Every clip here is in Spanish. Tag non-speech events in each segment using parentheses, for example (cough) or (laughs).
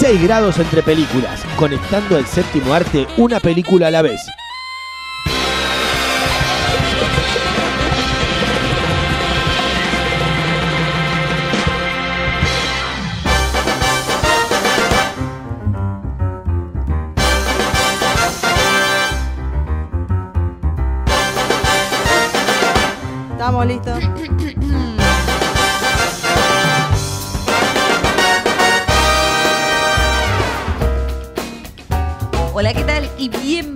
6 grados entre películas, conectando el séptimo arte una película a la vez. Estamos listos.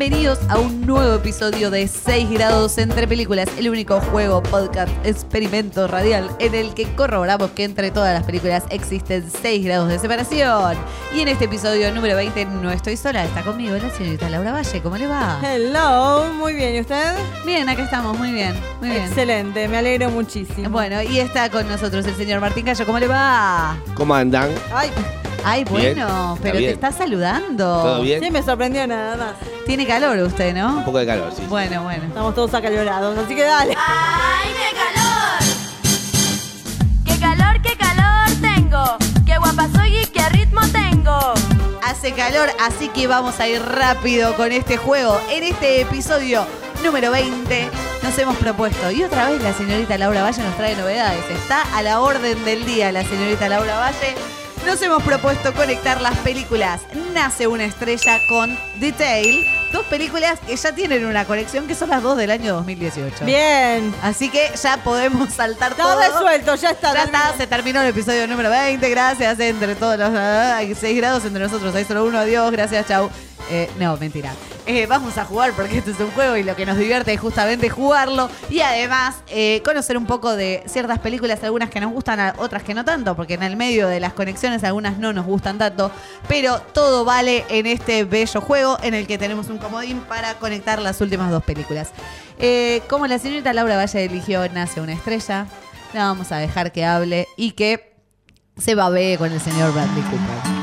Bienvenidos a un nuevo episodio de 6 grados entre películas, el único juego, podcast, experimento radial en el que corroboramos que entre todas las películas existen 6 grados de separación. Y en este episodio número 20 no estoy sola, está conmigo la señorita Laura Valle, ¿cómo le va? Hello, muy bien. ¿Y usted? Bien, acá estamos, muy bien, muy bien. Excelente, me alegro muchísimo. Bueno, y está con nosotros el señor Martín Gallo, ¿cómo le va? ¿Cómo andan? Ay, Ay, Bien, bueno, está pero te está saludando. ¿Todo bien? sí me sorprendió nada más. Tiene calor usted, ¿no? Un poco de calor, sí. Bueno, bueno. Estamos todos acalorados, así que dale. ¡Ay, qué calor! ¡Qué calor, qué calor tengo! ¡Qué guapa soy y qué ritmo tengo! Hace calor, así que vamos a ir rápido con este juego. En este episodio número 20 nos hemos propuesto, y otra vez la señorita Laura Valle nos trae novedades. Está a la orden del día la señorita Laura Valle. Nos hemos propuesto conectar las películas Nace una estrella con Detail. Dos películas que ya tienen una conexión que son las dos del año 2018. Bien. Así que ya podemos saltar Todo todo. resuelto, ya está. Ya terminó. está, se terminó el episodio número 20. Gracias entre todos los. Hay 6 grados entre nosotros. Hay solo uno. Adiós. Gracias. Chau. Eh, no, mentira. Eh, vamos a jugar porque esto es un juego y lo que nos divierte es justamente jugarlo y además eh, conocer un poco de ciertas películas, algunas que nos gustan, otras que no tanto, porque en el medio de las conexiones algunas no nos gustan tanto, pero todo vale en este bello juego en el que tenemos un comodín para conectar las últimas dos películas. Eh, como la señorita Laura Valle eligió Nace una estrella, la vamos a dejar que hable y que se babee con el señor Bradley Cooper.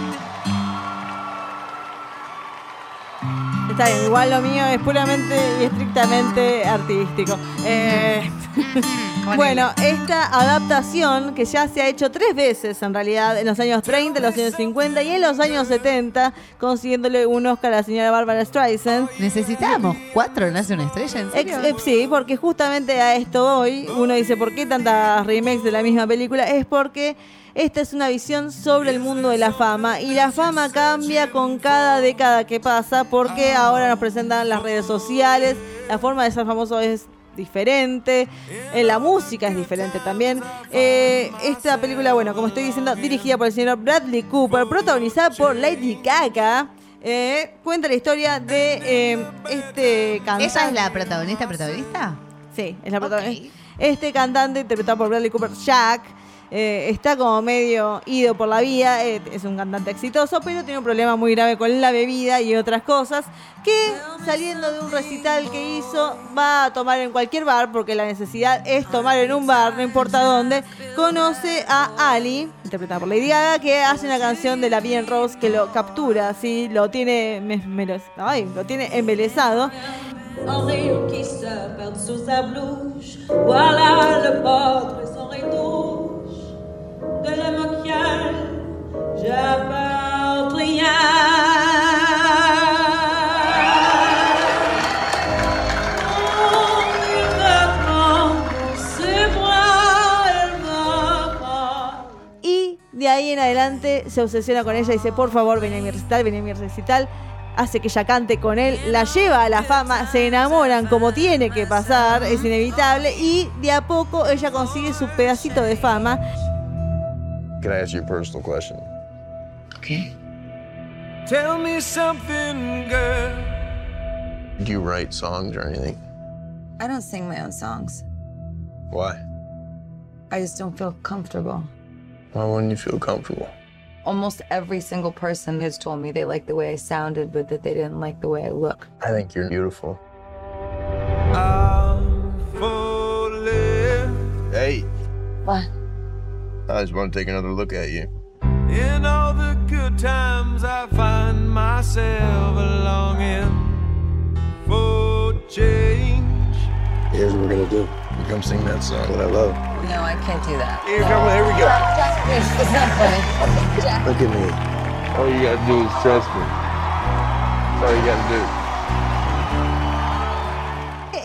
Igual lo mío es puramente y estrictamente artístico. Eh, (laughs) bueno, esta adaptación que ya se ha hecho tres veces en realidad, en los años 30, en los años 50 y en los años 70, consiguiéndole un Oscar a la señora Barbara Streisand. Necesitamos cuatro, nace una estrella, ¿en Ex- serio? eh, sí, porque justamente a esto hoy uno dice, ¿por qué tantas remakes de la misma película? Es porque esta es una visión sobre el mundo de la fama y la fama cambia con cada década que pasa porque ahora nos presentan las redes sociales, la forma de ser famoso es diferente, eh, la música es diferente también. Eh, esta película, bueno, como estoy diciendo, dirigida por el señor Bradley Cooper, protagonizada por Lady Gaga, eh, cuenta la historia de eh, este cantante. ¿Esa es la protagonista, protagonista? Sí, es la protagonista. Este cantante, interpretado por Bradley Cooper, Jack, eh, está como medio ido por la vida. eh, es un cantante exitoso, pero tiene un problema muy grave con la bebida y otras cosas. Que saliendo de un recital que hizo, va a tomar en cualquier bar, porque la necesidad es tomar en un bar, no importa dónde. Conoce a Ali, interpretada por Lady Gaga, que hace una canción de la Bien Rose que lo captura, así, lo tiene, mesmero- ay, lo tiene embelesado. Qui se perd sous sa. Voilà le portrait sans retouche se obsesiona con ella y dice, por favor, vení a mi recital, vení a mi recital. Hace que ella cante con él, la lleva a la fama, se enamoran como tiene que pasar, es inevitable. Y de a poco ella consigue su pedacito de fama. Can I ask you a personal question? Okay. Tell me something, girl. Do you write songs or anything? I don't sing my own songs. Why? I just don't feel comfortable. Why wouldn't you feel comfortable? Almost every single person has told me they liked the way I sounded, but that they didn't like the way I look. I think you're beautiful. I'm Hey, What? I just want to take another look at you. in all the good times. I find myself longing for change. Here's what we're gonna do. You come sing that song that I love. No, I can't do that. Here, come, here we go. It's not funny. Look at me. All you gotta do is trust me. That's all you gotta do.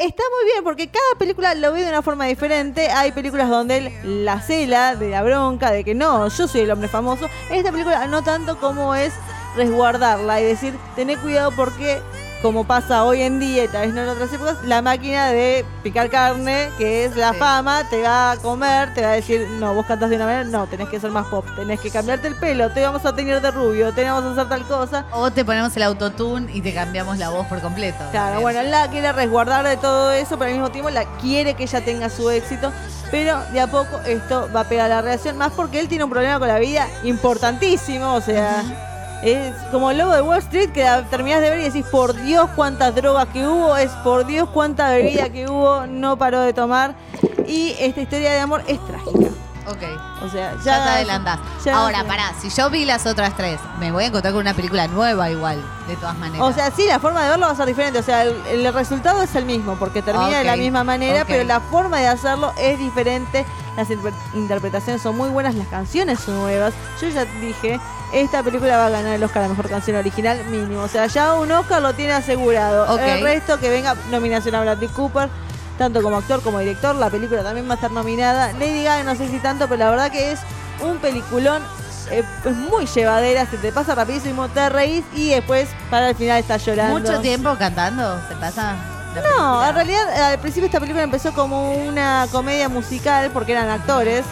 Está muy bien porque cada película lo ve de una forma diferente. Hay películas donde él la cela de la bronca, de que no, yo soy el hombre famoso. Esta película no tanto como es resguardarla y decir, tené cuidado porque, como pasa hoy en día y tal vez no en otras épocas, la máquina de picar carne, que es la Sí. fama, te va a comer, te va a decir, no, vos cantás de una manera, no, tenés que ser más pop, tenés que cambiarte el pelo, te vamos a tener de rubio, te vamos a hacer tal cosa. O te ponemos el autotune y te cambiamos la voz por completo. Claro, También. bueno, él la quiere resguardar de todo eso, pero al mismo tiempo la quiere que ella tenga su éxito. Pero de a poco esto va a pegar la reacción, más porque él tiene un problema con la vida importantísimo, o sea, es como el lobo de Wall Street que la terminás de ver y decís, por Dios cuántas drogas que hubo, es por Dios cuánta bebida que hubo, no paró de tomar. Y esta historia de amor es trágica. Ok. O sea, ya, Ya, te adelantás. ya- Ahora, pará, si yo vi las otras tres, me voy a encontrar con una película nueva igual, de todas maneras. O sea, sí, la forma de verlo va a ser diferente. O sea, el, el resultado es el mismo, porque termina de la misma manera, pero la forma de hacerlo es diferente. Las inter- interpretaciones son muy buenas, las canciones son nuevas. Yo ya dije, esta película va a ganar el Oscar a Mejor Canción Original mínimo. O sea, ya un Oscar lo tiene asegurado. Ok. El resto que venga nominación a Bradley Cooper. Tanto como actor como director, la película también va a estar nominada. Lady Gaga no sé si tanto, pero la verdad que es un peliculón eh, es muy llevadera, se te pasa rapidísimo, te reís y después para el final estás llorando. ¿Mucho tiempo cantando? ¿Se pasa? No, en realidad al principio esta película empezó como una comedia musical porque eran actores,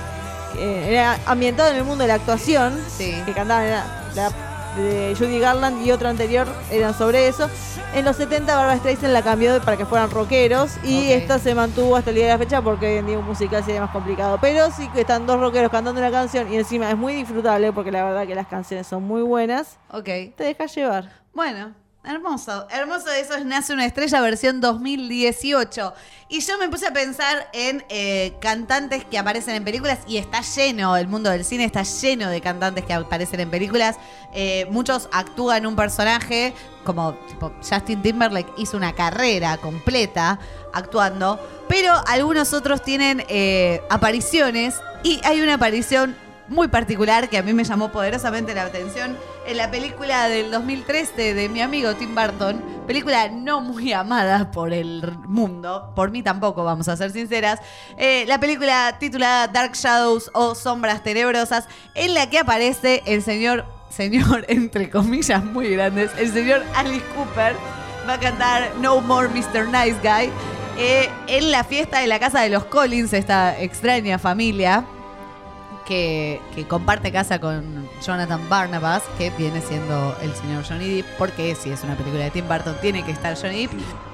eh, era ambientado en el mundo de la actuación, Sí. que cantaban era la de Judy Garland y otro anterior eran sobre eso. En los 70 Barbara Streisand la cambió para que fueran rockeros y esta se mantuvo hasta el día de la fecha porque hoy en día un musical sería más complicado. Pero sí que están dos rockeros cantando una canción y encima es muy disfrutable porque la verdad que las canciones son muy buenas. Ok. Te dejas llevar. Bueno, hermoso. Hermoso eso es Nace una estrella versión 2018. Y yo me puse a pensar en eh, cantantes que aparecen en películas y está lleno, el mundo del cine está lleno de cantantes que aparecen en películas. Eh, muchos actúan un personaje, como tipo, Justin Timberlake hizo una carrera completa actuando, pero algunos otros tienen eh, apariciones y hay una aparición muy particular que a mí me llamó poderosamente la atención en la película del 2013 de mi amigo Tim Burton, película no muy amada por el mundo, por mí tampoco, vamos a ser sinceras, eh, la película titulada Dark Shadows o Sombras Tenebrosas, en la que aparece el señor, señor (laughs) entre comillas muy grandes, el señor Alice Cooper, va a cantar No More Mr. Nice Guy. eh, en la fiesta de la casa de los Collins, esta extraña familia, que, que comparte casa con Jonathan Barnabas, que viene siendo el señor Johnny Depp, porque si es una película de Tim Burton tiene que estar Johnny Depp.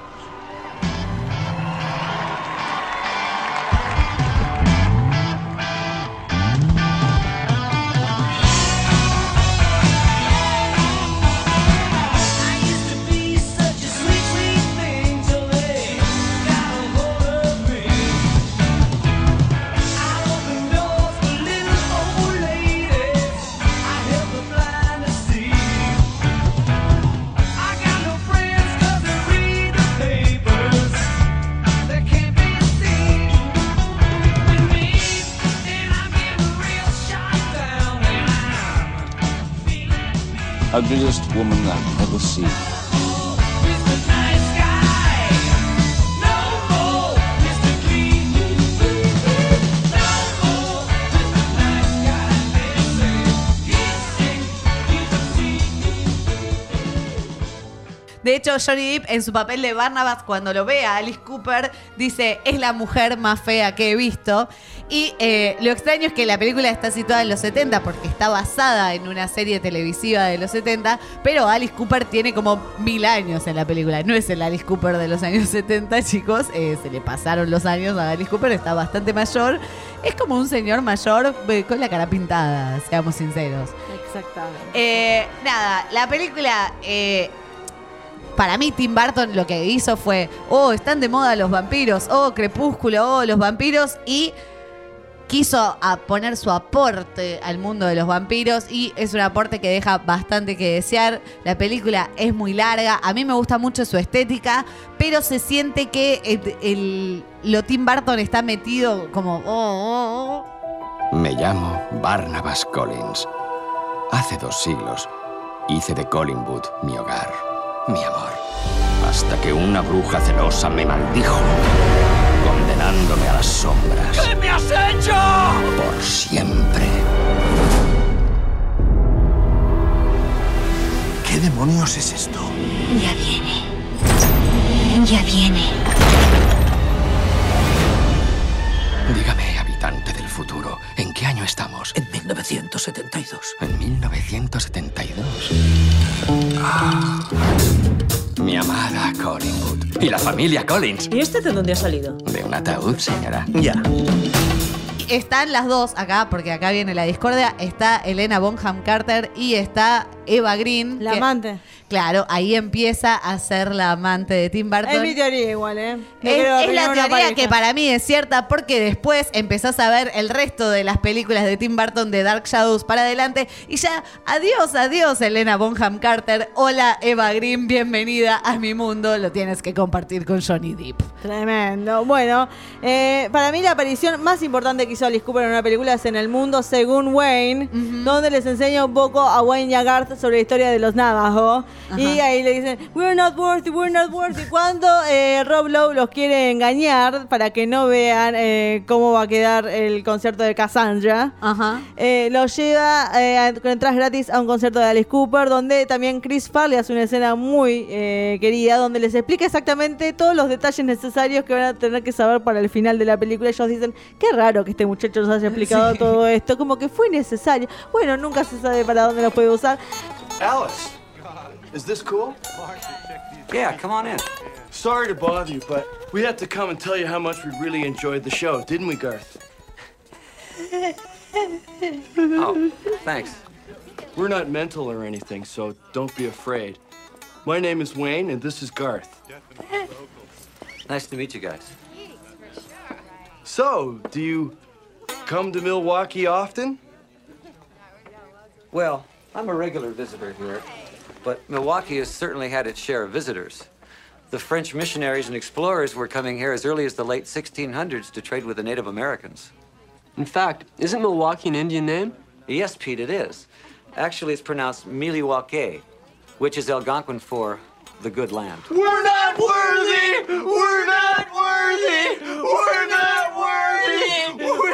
De hecho, Johnny Depp en su papel de Barnabas, cuando lo ve a Alice Cooper, dice, es la mujer más fea que he visto. Y eh, lo extraño es que la película está situada en los 70 porque está basada en una serie televisiva de los 70, pero Alice Cooper tiene como mil años en la película. No es el Alice Cooper de los años 70, (laughs) chicos. eh, se le pasaron los años a Alice Cooper, está bastante mayor. Es como un señor mayor eh, con la cara pintada, seamos sinceros. Exactamente. Eh, nada, la película. para mí, Tim Burton lo que hizo fue: Oh, están de moda los vampiros. Oh, Crepúsculo. Oh, los vampiros. Y quiso poner su aporte al mundo de los vampiros. Y es un aporte que deja bastante que desear. La película es muy larga. A mí me gusta mucho su estética. Pero se siente que el, el- lo Tim Burton está metido como. oh, oh, oh. Me llamo Barnabas Collins. Hace dos siglos hice de Collingwood mi hogar, mi amor. Hasta que una bruja celosa me maldijo, condenándome a las sombras. ¿Qué me has hecho? Por siempre. ¿Qué demonios es esto? Ya viene. Ya viene. Dígame, habitante del futuro, ¿en qué año estamos? En 1972. En 1972. Ah. Mi amada Collingwood. Y la familia Collins. ¿Y este de dónde ha salido? De un ataúd, señora. Ya. Están las dos acá, porque acá viene la discordia. Está Elena Bonham Carter y está Eva Green. La que- amante. Claro, ahí empieza a ser la amante de Tim Burton. Es mi teoría igual, ¿eh? No Es, la teoría pareja. que para mí es cierta porque después empezás a ver el resto de las películas de Tim Burton de Dark Shadows para adelante y ya, adiós, adiós Elena Bonham Carter, hola Eva Green, bienvenida a mi mundo, lo tienes que compartir con Johnny Depp. Tremendo. Bueno, eh, para mí la aparición más importante que hizo Alice Cooper en una película es en El Mundo según Wayne, donde les enseña un poco a Wayne y a Garth sobre la historia de los Navajo. Y ahí le dicen, we're not worthy, we're not worthy. Cuando eh, Rob Lowe los quiere engañar para que no vean eh, cómo va a quedar el concierto de Cassandra, eh, los lleva con entradas gratis a un concierto de Alice Cooper, donde también Chris Farley hace una escena muy querida, donde les explica exactamente todos los detalles necesarios que van a tener que saber para el final de la película. Ellos dicen, qué raro que este muchacho nos haya explicado Sí. todo esto, como que fue necesario. Bueno, nunca se sabe para dónde lo puede usar. Alice, is this cool? Yeah, come on in. Sorry to bother you, but we had to come and tell you how much we really enjoyed the show, didn't we, Garth? Oh, thanks. We're not mental or anything, so don't be afraid. My name is Wayne, and this is Garth. Nice to meet you guys. So, do you come to Milwaukee often? Well, I'm a regular visitor here, but Milwaukee has certainly had its share of visitors. The French missionaries and explorers were coming here as early as the late 1600s to trade with the Native Americans. In fact, isn't Milwaukee an Indian name? Yes, Pete, it is. Actually, it's pronounced Miliwake, which is Algonquin for the good land. We're not worthy! We're not worthy! We're not worthy! We're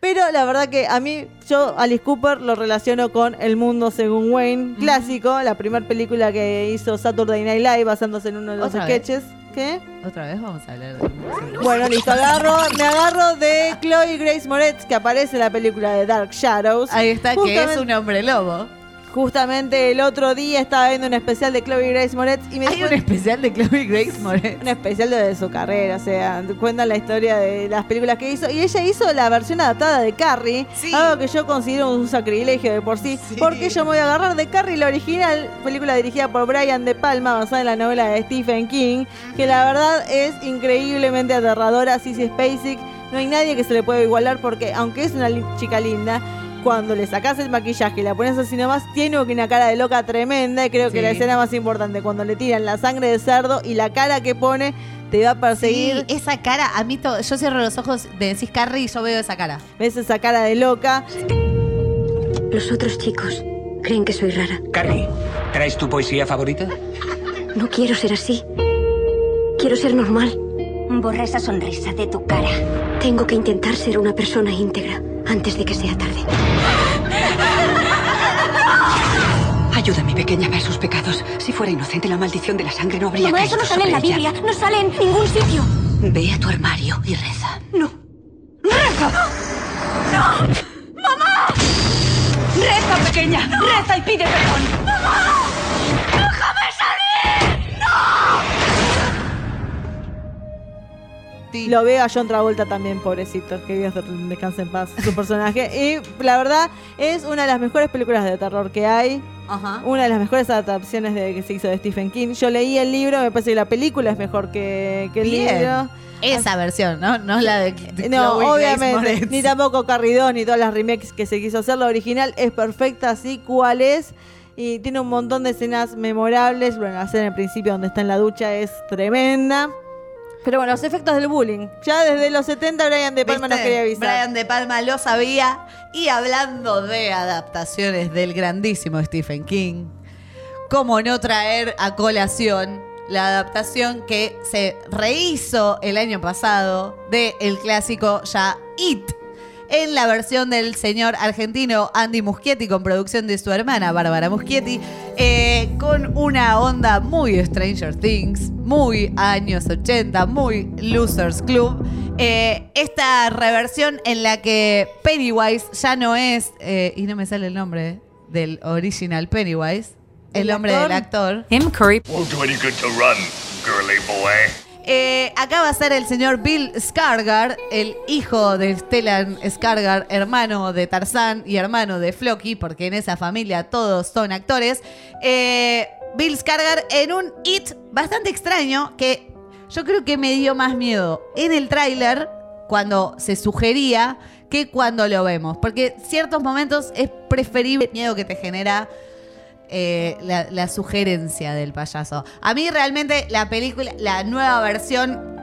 Pero la verdad que a mí, yo Alice Cooper lo relaciono con El Mundo según Wayne, clásico, la primera película que hizo Saturday Night Live basándose en uno de los sketches. ¿Qué? Otra vez vamos a hablar de Bueno, listo, agarro, me agarro de Chloe Grace Moretz, que aparece en la película de Dark Shadows. Ahí está, que es un hombre lobo. Justamente el otro día estaba viendo un especial de Chloe Grace Moretz y me Hay un especial de Chloe Grace (laughs) Moretz. Un especial de su carrera, o sea, cuentan la historia de las películas que hizo. Y ella hizo la versión adaptada de Carrie, algo que yo considero un sacrilegio de por sí, porque yo me voy a agarrar de Carrie, la original, película dirigida por Brian De Palma, basada en la novela de Stephen King, que la verdad es increíblemente aterradora. Sissy Spacek, no hay nadie que se le pueda igualar porque, aunque es una chica linda, cuando le sacas el maquillaje y la pones así nomás, tiene una cara de loca tremenda. Y creo que Sí. la escena más importante, cuando le tiran la sangre de cerdo y la cara que pone, te va a perseguir. Sí, esa cara, a mí to- yo cierro los ojos de decís Carrie y yo veo esa cara. ¿Ves esa cara de loca? Los otros chicos creen que soy rara. Carrie, ¿traes tu poesía favorita? No quiero ser así. Quiero ser normal. Borra esa sonrisa de tu cara. Tengo que intentar ser una persona íntegra antes de que sea tarde. Ayuda a mi pequeña a ver sus pecados. Si fuera inocente, la maldición de la sangre no habría Mamá, eso caído no sale en la ella. Biblia. No sale en ningún sitio. Ve a tu armario y reza. No. ¡Reza! ¡Reza! ¡No! ¡Mamá! ¡Reza, pequeña! ¡Reza y pide perdón! Lo veo a John Travolta también, pobrecito, que Dios descanse en paz, su personaje. Y la verdad, es una de las mejores películas de terror que hay. Ajá. Una de las mejores adaptaciones de, que se hizo de Stephen King. Yo leí el libro, me parece que la película es mejor que, que el Bien. libro. Esa versión, ¿no? No la de, de No, Chloe obviamente, ni tampoco Carridón ni todas las remakes que se quiso hacer. La original es perfecta así cual es y tiene un montón de escenas memorables. Bueno, la escena en el principio donde está en la ducha es tremenda. Pero bueno, los efectos del bullying. Ya desde los 70 Brian De Palma nos ¿Viste? quería avisar. Brian De Palma lo sabía. Y hablando de adaptaciones del grandísimo Stephen King, ¿cómo no traer a colación la adaptación que se rehizo el año pasado del el clásico ya It? En la versión del señor argentino Andy Muschietti, con producción de su hermana Bárbara Muschietti, eh, con una onda muy Stranger Things, muy años 80, muy Losers Club. Eh, esta reversión en la que Pennywise ya no es, eh, y no me sale el nombre del original Pennywise, el, ¿El nombre actor? del actor. Tim Curry. We're doing good to run, girly boy. Eh, acá va a ser el señor Bill Skarsgård, el hijo de Stellan Skarsgård, hermano de Tarzán y hermano de Floki, porque en esa familia todos son actores. Eh, Bill Skarsgård en un hit bastante extraño que yo creo que me dio más miedo en el tráiler cuando se sugería que cuando lo vemos, porque ciertos momentos es preferible el miedo que te genera eh, la, sugerencia del payaso. A mí realmente la película, la nueva versión,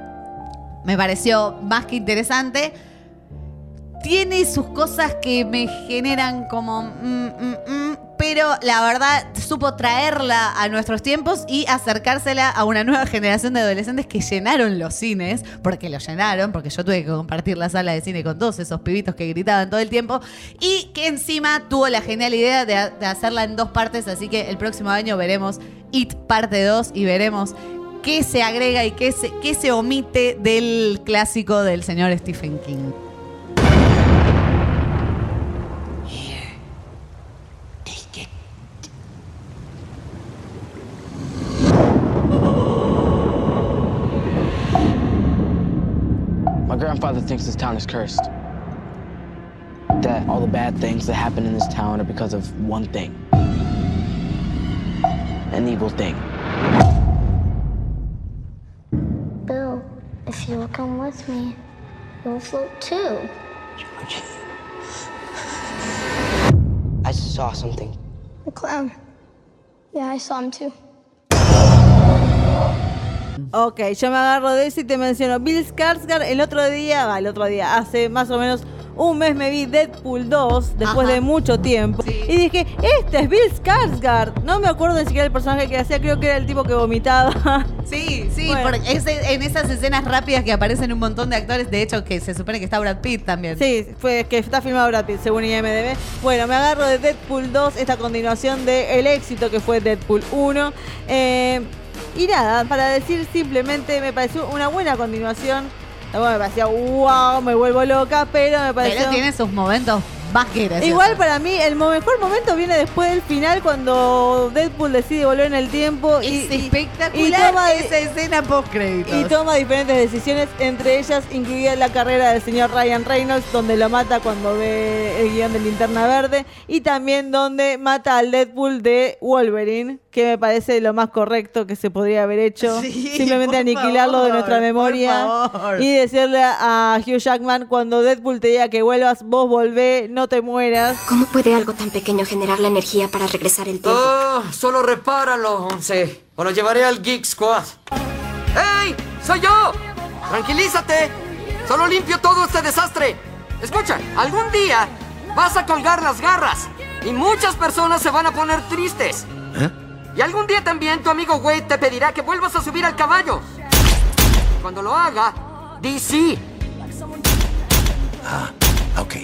me pareció más que interesante. Tiene sus cosas que me generan como... mm, mm, mm, pero la verdad supo traerla a nuestros tiempos y acercársela a una nueva generación de adolescentes que llenaron los cines, porque lo llenaron, porque yo tuve que compartir la sala de cine con todos esos pibitos que gritaban todo el tiempo, y que encima tuvo la genial idea de, hacerla en dos partes, así que el próximo año veremos It parte 2 y veremos qué se agrega y qué se, qué se omite del clásico del señor Stephen King. My grandfather thinks this town is cursed. That all the bad things that happen in this town are because of one thing an evil thing. Bill, if you will come with me, you'll float too. I saw something. The clown. Yeah, I saw him too. Ok, yo me agarro de eso y te menciono Bill Skarsgård. El otro día, va, el otro día, hace más o menos un mes me vi Deadpool 2 después Ajá. de mucho tiempo. Y dije, este es Bill Skarsgård. No me acuerdo ni siquiera el personaje que hacía, creo que era el tipo que vomitaba. (laughs) Sí, sí, Bueno. porque en esas escenas rápidas que aparecen un montón de actores, de hecho que se supone que está Brad Pitt también. Sí, fue que está filmado Brad Pitt, según IMDB. Bueno, me agarro de Deadpool 2, esta continuación de el éxito que fue Deadpool 1. Eh, y nada, para decir simplemente, me pareció una buena continuación. Tampoco me parecía, wow, me vuelvo loca, pero me pareció... Pero tiene sus momentos más que graciosos. Igual para mí el mejor momento viene después del final cuando Deadpool decide volver en el tiempo Es y- espectacular y toma, esa escena post créditos. y toma diferentes decisiones, entre ellas incluida la carrera del señor Ryan Reynolds, donde lo mata cuando ve el guion de Linterna Verde, y también donde mata al Deadpool de Wolverine, que me parece lo más correcto que se podría haber hecho. (laughs) Sí, Simplemente aniquilarlo de nuestra memoria y decirle a Hugh Jackman cuando Deadpool te diga que vuelvas, vos volvé, no te mueras. ¿Cómo puede algo tan pequeño generar la energía para regresar el tiempo? Oh, solo repáralo, Once. O lo llevaré al Geek Squad. ¡Ey! ¡Soy yo! ¡Tranquilízate! Solo limpio todo este desastre. Escucha, algún día vas a colgar las garras. Y muchas personas se van a poner tristes. Y algún día también tu amigo Wade te pedirá que vuelvas a subir al caballo. Cuando lo haga, di sí. Ah, ok.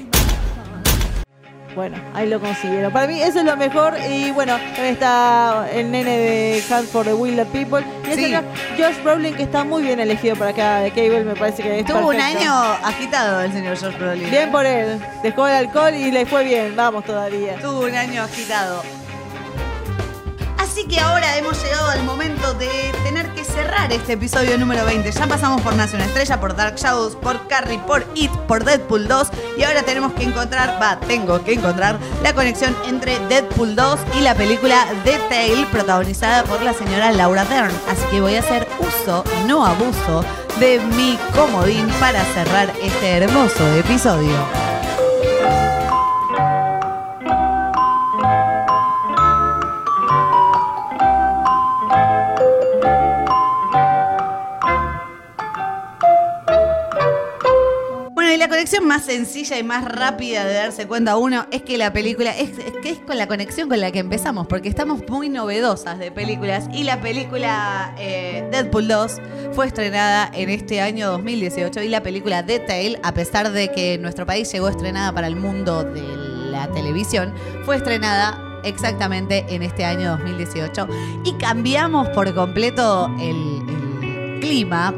bueno, ahí lo consiguieron. Para mí eso es lo mejor. Y bueno, también está el nene de Hunt for the Wilder People. Y Sí. acá, Josh Brolin, que está muy bien elegido para acá de Cable, me parece que es Tuvo un año agitado el señor George Brolin. Bien por él. Dejó el alcohol y le fue bien. Vamos todavía. Tuvo un año agitado. Así que ahora hemos llegado al momento de tener que cerrar este episodio número 20. Ya pasamos por Nace una Estrella, por Dark Shadows, por Carrie, por It, por Deadpool 2 y ahora tenemos que encontrar, va, tengo que encontrar la conexión entre Deadpool 2 y la película The Tale protagonizada por la señora Laura Dern. Así que voy a hacer uso no abuso de mi comodín para cerrar este hermoso episodio. La conexión más sencilla y más rápida de darse cuenta uno es que la película es, es que es con la conexión con la que empezamos, porque estamos muy novedosas de películas y la película eh, Deadpool 2 fue estrenada en este año 2018 y la película Tale, a pesar de que en nuestro país llegó estrenada para el mundo de la televisión, fue estrenada exactamente en este año 2018 y cambiamos por completo el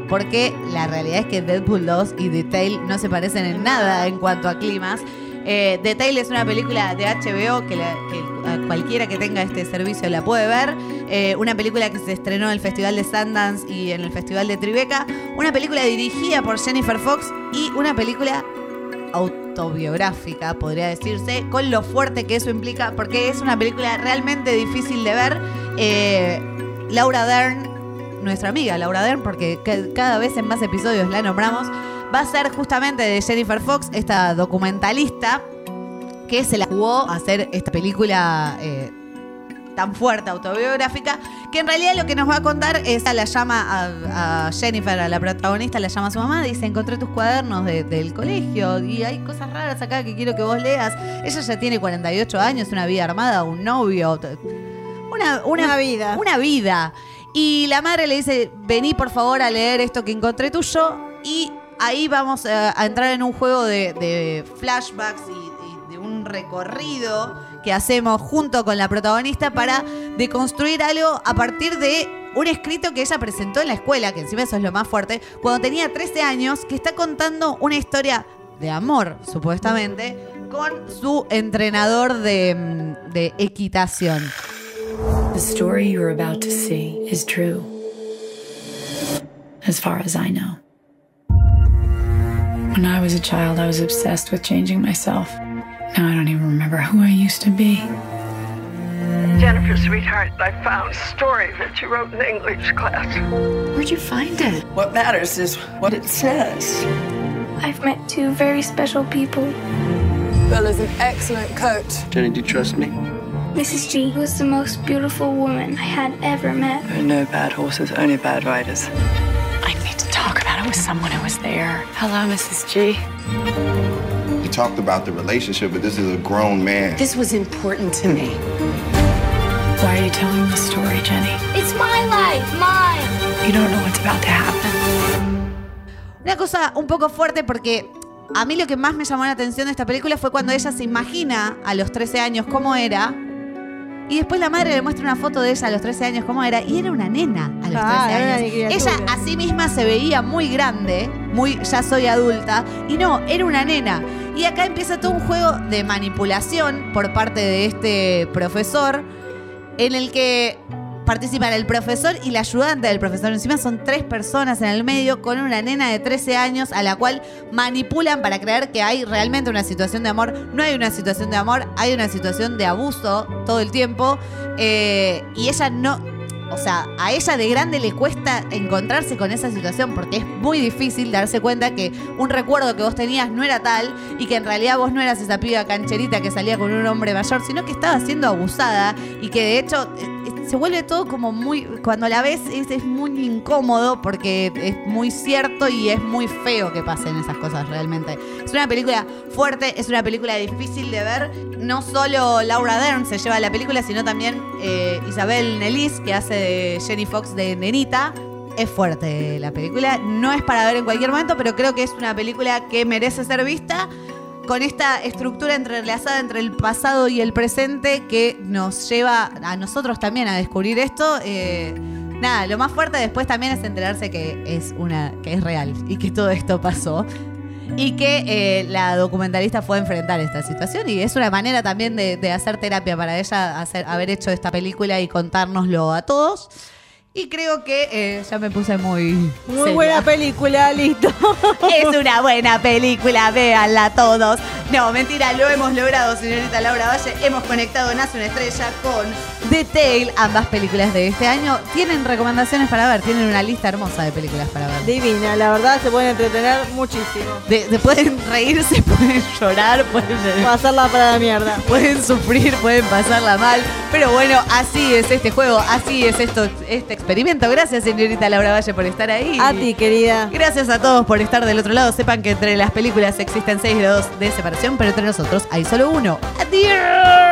porque la realidad es que Deadpool 2 y Tale no se parecen en nada en cuanto a climas. Eh, Tale es una película de HBO que, cualquiera que tenga este servicio la puede ver. Eh, una película que se estrenó en el Festival de Sundance y en el Festival de Tribeca. Una película dirigida por Jennifer Fox y una película autobiográfica, podría decirse, con lo fuerte que eso implica, porque es una película realmente difícil de ver. Eh, Laura Dern, nuestra amiga Laura Dern, porque ca- cada vez en más episodios la nombramos, va a ser justamente de Jennifer Fox, esta documentalista que se la jugó a hacer esta película eh, tan fuerte, autobiográfica, que en realidad lo que nos va a contar es, a la llama a, a Jennifer, a la protagonista, la llama a su mamá, dice, encontré tus cuadernos de- del colegio y hay cosas raras acá que quiero que vos leas. Ella ya tiene 48 años, una vida armada, un novio, una, una, vida. Una vida. Y la madre le dice, vení por favor a leer esto que encontré tuyo y ahí vamos a, a entrar en un juego de, flashbacks y, de un recorrido que hacemos junto con la protagonista para deconstruir algo a partir de un escrito que ella presentó en la escuela, que encima eso es lo más fuerte, cuando tenía 13 años, que está contando una historia de amor, supuestamente, con su entrenador de, mm, de equitación. The story you're about to see is true. As far as I know. When I was a child, I was obsessed with changing myself. Now I don't even remember who I used to be. Jennifer, sweetheart, I found a story that you wrote in English class. Where'd you find it? What matters is what it says. I've met two very special people. Bill is an excellent coach. Jenny, do you trust me? Mrs. G was the most beautiful woman I had ever met. There are no bad horses, only bad riders. I need to talk about it with someone who was there. Hello, Mrs. G. We talked about the relationship, but this is a grown man. This was important to me. Why are you telling this story, Jenny? It's my life, mine. You don't know what's about to happen. Una cosa un poco fuerte porque a mí lo que más me llamó la atención de esta película fue cuando ella se imagina a los 13 años cómo era. Y después la madre le muestra una foto de ella a los 13 años cómo era. Y era una nena a los 13 Ah, era una años. criatura. Ella a sí misma se veía muy grande, muy ya soy adulta. Y no, era una nena. Y acá empieza todo un juego de manipulación por parte de este profesor en el que participan el profesor y la ayudante del profesor. Encima son tres personas en el medio con una nena de 13 años a la cual manipulan para creer que hay realmente una situación de amor. No hay una situación de amor, hay una situación de abuso todo el tiempo. Eh, y ella no... O sea, a ella de grande le cuesta encontrarse con esa situación porque es muy difícil darse cuenta que un recuerdo que vos tenías no era tal y que en realidad vos no eras esa piba cancherita que salía con un hombre mayor, sino que estaba siendo abusada y que de hecho eh, se vuelve todo como muy, cuando la ves es, es muy incómodo porque es muy cierto y es muy feo que pasen esas cosas realmente. Es una película fuerte, es una película difícil de ver. No solo Laura Dern se lleva la película, sino también eh, Isabel Nelis, que hace de Jenny Fox de Nenita. Es fuerte la película, no es para ver en cualquier momento, pero creo que es una película que merece ser vista con esta estructura entrelazada entre el pasado y el presente que nos lleva a nosotros también a descubrir esto. eh, nada, lo más fuerte después también es enterarse que es una, que es real y que todo esto pasó. Y que eh, la documentalista fue a enfrentar esta situación y es una manera también de, hacer terapia para ella haber hecho esta película y contárnoslo a todos. Y creo que eh, ya me puse muy. Muy seria. buena película, listo. (laughs) Es una buena película, véanla todos. No, mentira, lo hemos logrado, señorita Laura Valle. Hemos conectado Nace una estrella con The Tale, ambas películas de este año. Tienen recomendaciones para ver, tienen una lista hermosa de películas para ver. Divina, la verdad se pueden entretener muchísimo. De- de- pueden reírse, (laughs) pueden llorar, pueden Pasarla para la mierda. Pueden sufrir, pueden pasarla mal. Pero bueno, así es este juego, así es esto, este experimento. Gracias, señorita Laura Valle, por estar ahí. A ti, querida. Gracias a todos por estar del otro lado. Sepan que entre las películas existen seis grados de separación, pero entre nosotros hay solo uno. ¡Adiós!